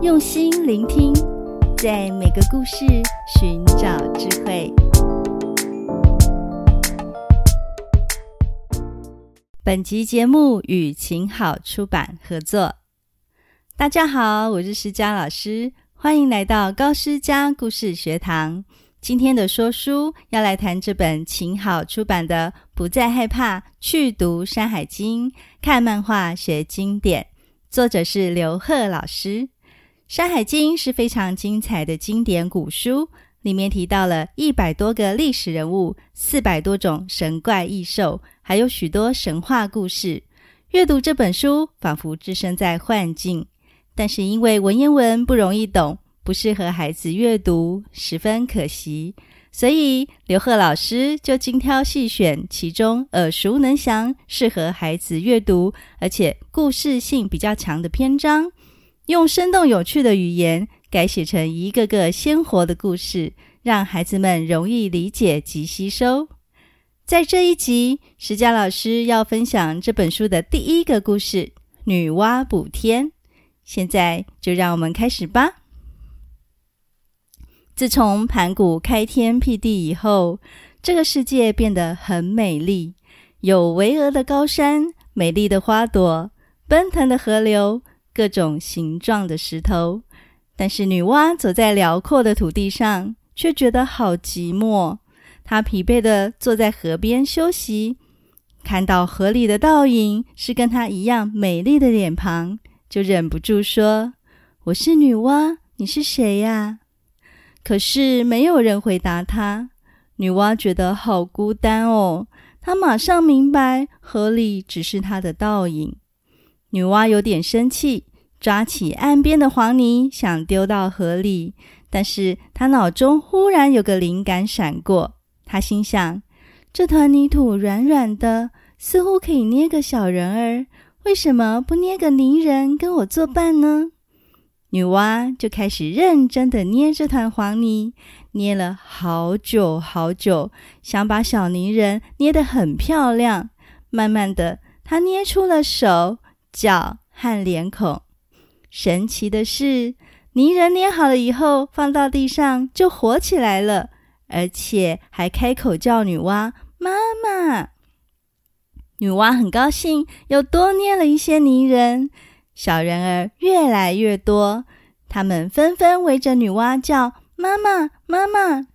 用心聆听，在每个故事寻找智慧。本集节目与晴好出版合作。大家好，我是诗佳老师，欢迎来到高诗佳故事学堂。今天的说书要来谈这本晴好出版的《不再害怕，去读山海经》，看漫画学经典，作者是刘贺老师。《山海经》是非常精彩的经典古书，里面提到了一百多个历史人物，四百多种神怪异兽，还有许多神话故事。阅读这本书，仿佛置身在幻境。但是因为文言文不容易懂，不适合孩子阅读，十分可惜。所以刘贺老师就精挑细选其中耳熟能详、适合孩子阅读，而且故事性比较强的篇章。用生动有趣的语言改写成一个个鲜活的故事，让孩子们容易理解及吸收。在这一集，石佳老师要分享这本书的第一个故事《女娲补天》。现在就让我们开始吧。自从盘古开天辟地以后，这个世界变得很美丽，有巍峨的高山、美丽的花朵、奔腾的河流。各种形状的石头，但是女娲走在辽阔的土地上，却觉得好寂寞。她疲惫地坐在河边休息，看到河里的倒影是跟她一样美丽的脸庞，就忍不住说：“我是女娲，你是谁呀？”可是没有人回答她。女娲觉得好孤单哦。她马上明白，河里只是她的倒影。女娲有点生气。抓起岸边的黄泥，想丢到河里，但是他脑中忽然有个灵感闪过。他心想：这团泥土软软的，似乎可以捏个小人儿，为什么不捏个泥人跟我作伴呢？女娲就开始认真的捏这团黄泥，捏了好久好久，想把小泥人捏得很漂亮。慢慢的，她捏出了手、脚和脸孔。神奇的是，泥人捏好了以后，放到地上就活起来了，而且还开口叫女娲妈妈。女娲很高兴，又多捏了一些泥人，小人儿越来越多，他们纷纷围着女娲叫妈妈妈妈。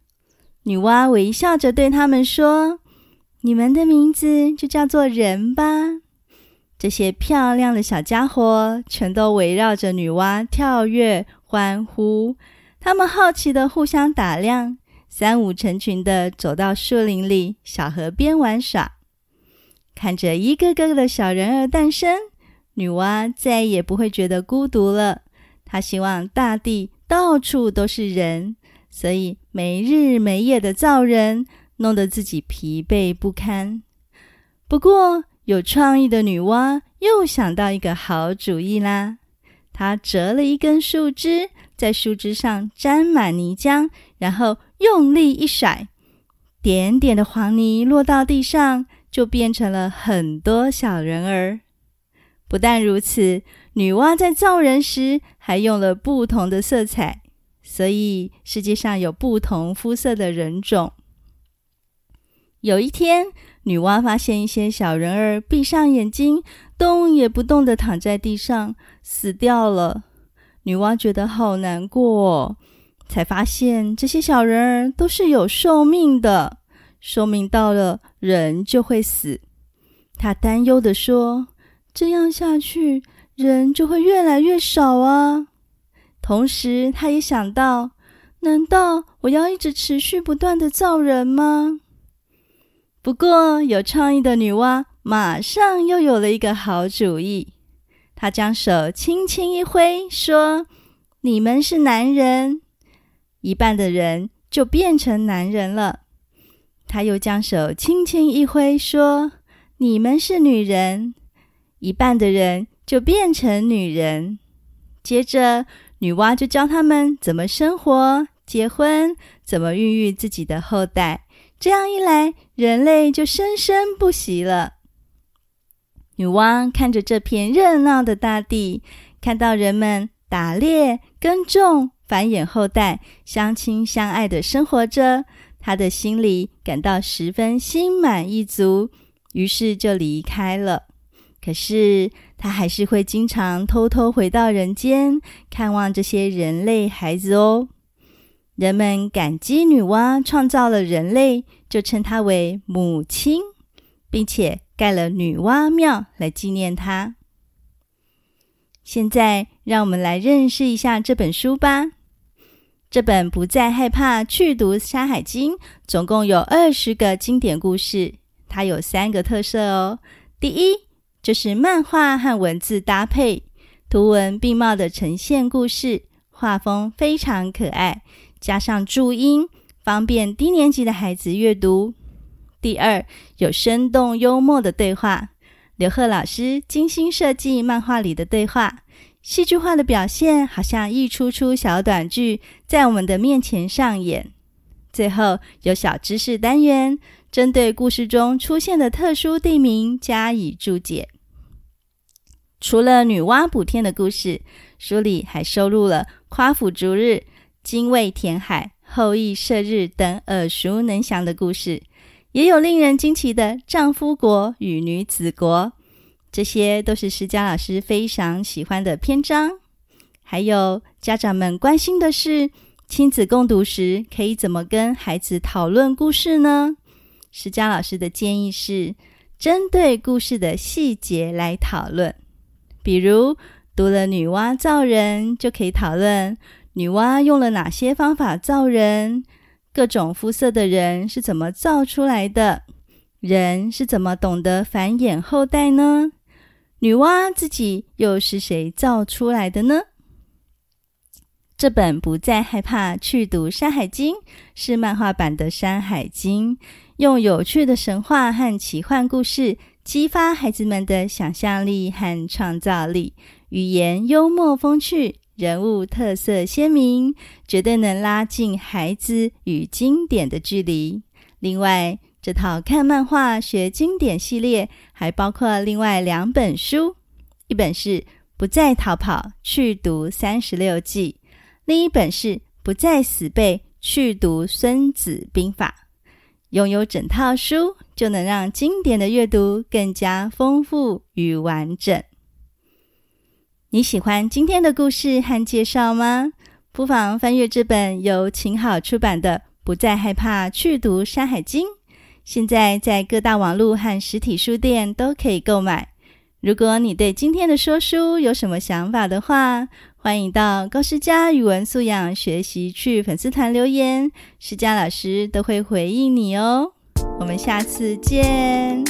女娲微笑着对他们说：“你们的名字就叫做人吧。”这些漂亮的小家伙全都围绕着女娲跳跃欢呼，他们好奇地互相打量，三五成群地走到树林里、小河边玩耍。看着一个个的小人儿诞生，女娲再也不会觉得孤独了。她希望大地到处都是人，所以没日没夜地造人，弄得自己疲惫不堪。不过，有创意的女娲又想到一个好主意啦！她折了一根树枝，在树枝上沾满泥浆，然后用力一甩，点点的黄泥落到地上，就变成了很多小人儿。不但如此，女娲在造人时还用了不同的色彩，所以世界上有不同肤色的人种。有一天，女娲发现一些小人儿闭上眼睛，动也不动地躺在地上，死掉了。女娲觉得好难过哦，才发现这些小人儿都是有寿命的，寿命到了，人就会死。她担忧地说：“这样下去，人就会越来越少啊。”同时，她也想到：难道我要一直持续不断地造人吗？不过，有创意的女娲马上又有了一个好主意。她将手轻轻一挥，说：“你们是男人。”一半的人就变成男人了。她又将手轻轻一挥，说：“你们是女人。”一半的人就变成女人。接着，女娲就教他们怎么生活、结婚，怎么孕育自己的后代。这样一来，人类就生生不息了。女娲看着这片热闹的大地，看到人们打猎、耕种、繁衍后代，相亲相爱的生活着。他的心里感到十分心满意足，于是就离开了。可是他还是会经常偷偷回到人间，看望这些人类孩子哦。人们感激女娲创造了人类，就称她为母亲，并且盖了女娲庙来纪念她。现在，让我们来认识一下这本书吧。这本不再害怕去读《山海经》，总共有二十个经典故事。它有三个特色哦。第一，就是漫画和文字搭配，图文并茂的呈现故事，画风非常可爱，加上注音，方便低年级的孩子阅读。第二，有生动幽默的对话，刘贺老师精心设计漫画里的对话。戏剧化的表现，好像一出出小短剧在我们的面前上演。最后有小知识单元，针对故事中出现的特殊地名加以注解。除了女娲补天的故事，书里还收录了夸父逐日、精卫填海、后羿射日等耳熟能详的故事，也有令人惊奇的丈夫国与女子国。这些都是施佳老师非常喜欢的篇章，还有家长们关心的是，亲子共读时可以怎么跟孩子讨论故事呢？施佳老师的建议是，针对故事的细节来讨论，比如读了女娲造人，就可以讨论女娲用了哪些方法造人，各种肤色的人是怎么造出来的，人是怎么懂得繁衍后代呢？女娲自己又是谁造出来的呢？这本不再害怕去读《山海经》，是漫画版的《山海经》，用有趣的神话和奇幻故事激发孩子们的想象力和创造力，语言幽默风趣，人物特色鲜明，绝对能拉近孩子与经典的距离。另外，这套看漫画学经典系列还包括另外两本书，一本是《不再逃跑去读三十六计》，另一本是《不再死背去读孙子兵法》。拥有整套书，就能让经典的阅读更加丰富与完整。你喜欢今天的故事和介绍吗？不妨翻阅这本由晴好出版的《不再害怕去读山海经》。现在在各大网络和实体书店都可以购买。如果你对今天的说书有什么想法的话，欢迎到高诗佳语文素养学习去粉丝团留言，诗佳老师都会回应你哦。我们下次见。